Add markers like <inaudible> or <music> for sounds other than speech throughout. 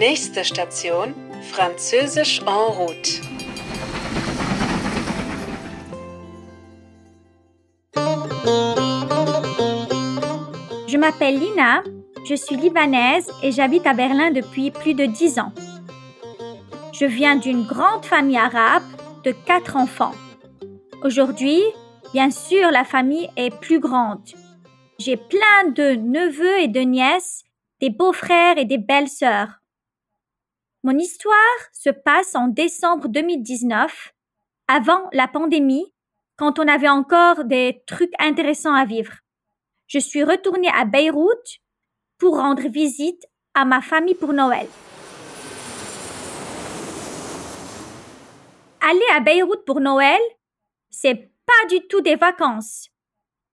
Nächste Station, Französisch en route. Je m'appelle Lina, je suis libanaise et j'habite à Berlin depuis plus de dix ans. Je viens d'une grande famille arabe de quatre enfants. Aujourd'hui, bien sûr, la famille est plus grande. J'ai plein de neveux et de nièces, des beaux-frères et des belles-sœurs. Mon histoire se passe en décembre 2019, avant la pandémie, quand on avait encore des trucs intéressants à vivre. Je suis retournée à Beyrouth pour rendre visite à ma famille pour Noël. Aller à Beyrouth pour Noël, c'est pas du tout des vacances.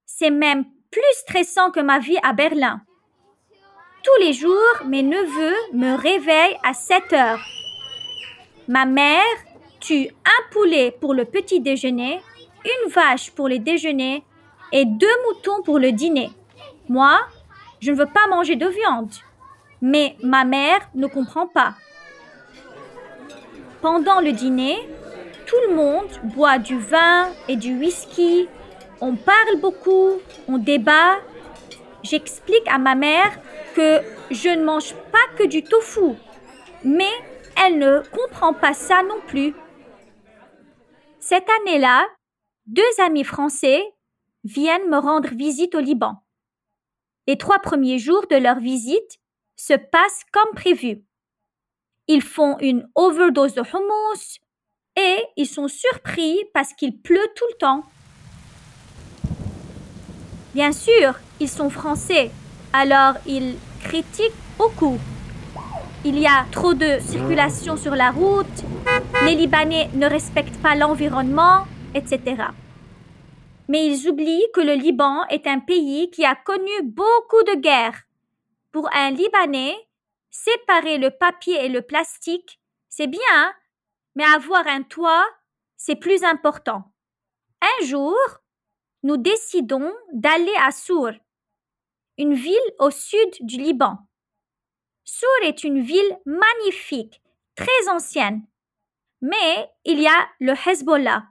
C'est même plus stressant que ma vie à Berlin. Tous les jours, mes neveux me réveillent à 7 heures. Ma mère tue un poulet pour le petit déjeuner, une vache pour le déjeuner et deux moutons pour le dîner. Moi, je ne veux pas manger de viande. Mais ma mère ne comprend pas. Pendant le dîner, tout le monde boit du vin et du whisky. On parle beaucoup, on débat. J'explique à ma mère que je ne mange pas que du tofu. Mais elle ne comprend pas ça non plus. Cette année-là, deux amis français viennent me rendre visite au Liban. Les trois premiers jours de leur visite se passent comme prévu. Ils font une overdose de hummus et ils sont surpris parce qu'il pleut tout le temps. Bien sûr, ils sont français, alors ils critiquent beaucoup. Il y a trop de circulation sur la route, les Libanais ne respectent pas l'environnement, etc mais ils oublient que le Liban est un pays qui a connu beaucoup de guerres. Pour un Libanais, séparer le papier et le plastique, c'est bien, mais avoir un toit, c'est plus important. Un jour, nous décidons d'aller à Sour, une ville au sud du Liban. Sour est une ville magnifique, très ancienne, mais il y a le Hezbollah.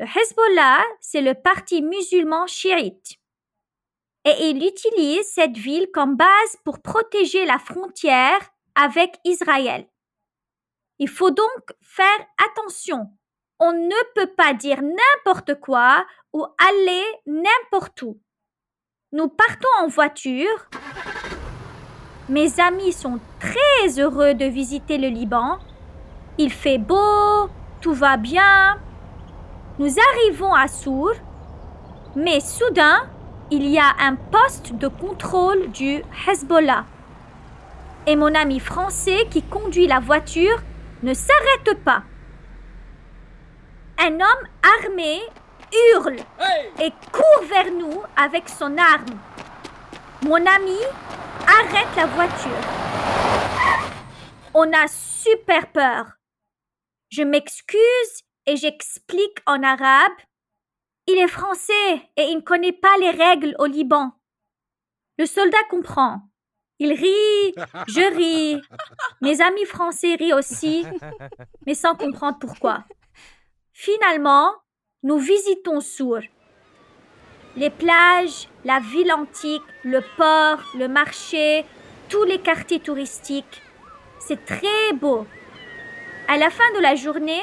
Le Hezbollah, c'est le parti musulman chiite. Et il utilise cette ville comme base pour protéger la frontière avec Israël. Il faut donc faire attention. On ne peut pas dire n'importe quoi ou aller n'importe où. Nous partons en voiture. Mes amis sont très heureux de visiter le Liban. Il fait beau, tout va bien. Nous arrivons à Sour, mais soudain, il y a un poste de contrôle du Hezbollah. Et mon ami français qui conduit la voiture ne s'arrête pas. Un homme armé hurle et court vers nous avec son arme. Mon ami arrête la voiture. On a super peur. Je m'excuse et j'explique en arabe. Il est français et il ne connaît pas les règles au Liban. Le soldat comprend. Il rit, je ris. Mes amis français rient aussi, <laughs> mais sans comprendre pourquoi. Finalement, nous visitons Sour. Les plages, la ville antique, le port, le marché, tous les quartiers touristiques. C'est très beau. À la fin de la journée,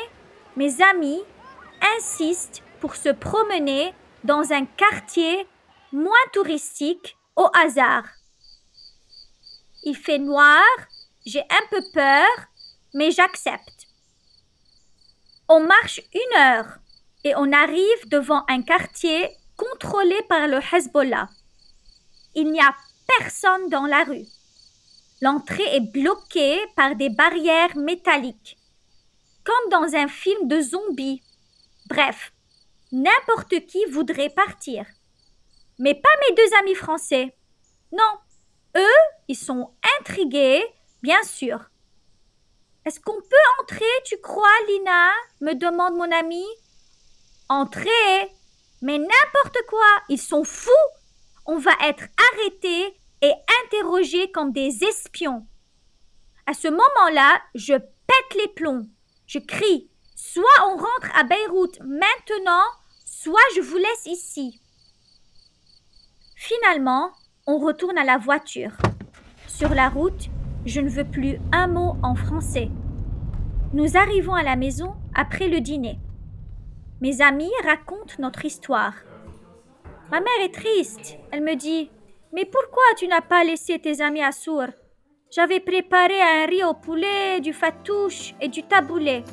mes amis insistent pour se promener dans un quartier moins touristique au hasard. Il fait noir, j'ai un peu peur, mais j'accepte. On marche une heure et on arrive devant un quartier contrôlé par le Hezbollah. Il n'y a personne dans la rue. L'entrée est bloquée par des barrières métalliques comme dans un film de zombies. Bref, n'importe qui voudrait partir. Mais pas mes deux amis français. Non, eux, ils sont intrigués, bien sûr. Est-ce qu'on peut entrer, tu crois, Lina? Me demande mon ami. Entrer Mais n'importe quoi, ils sont fous. On va être arrêtés et interrogés comme des espions. À ce moment-là, je pète les plombs. Je crie Soit on rentre à Beyrouth maintenant, soit je vous laisse ici. Finalement, on retourne à la voiture. Sur la route, je ne veux plus un mot en français. Nous arrivons à la maison après le dîner. Mes amis racontent notre histoire. Ma mère est triste. Elle me dit Mais pourquoi tu n'as pas laissé tes amis à Sour J'avais préparé un riz au poulet, du fatouche et du taboulé.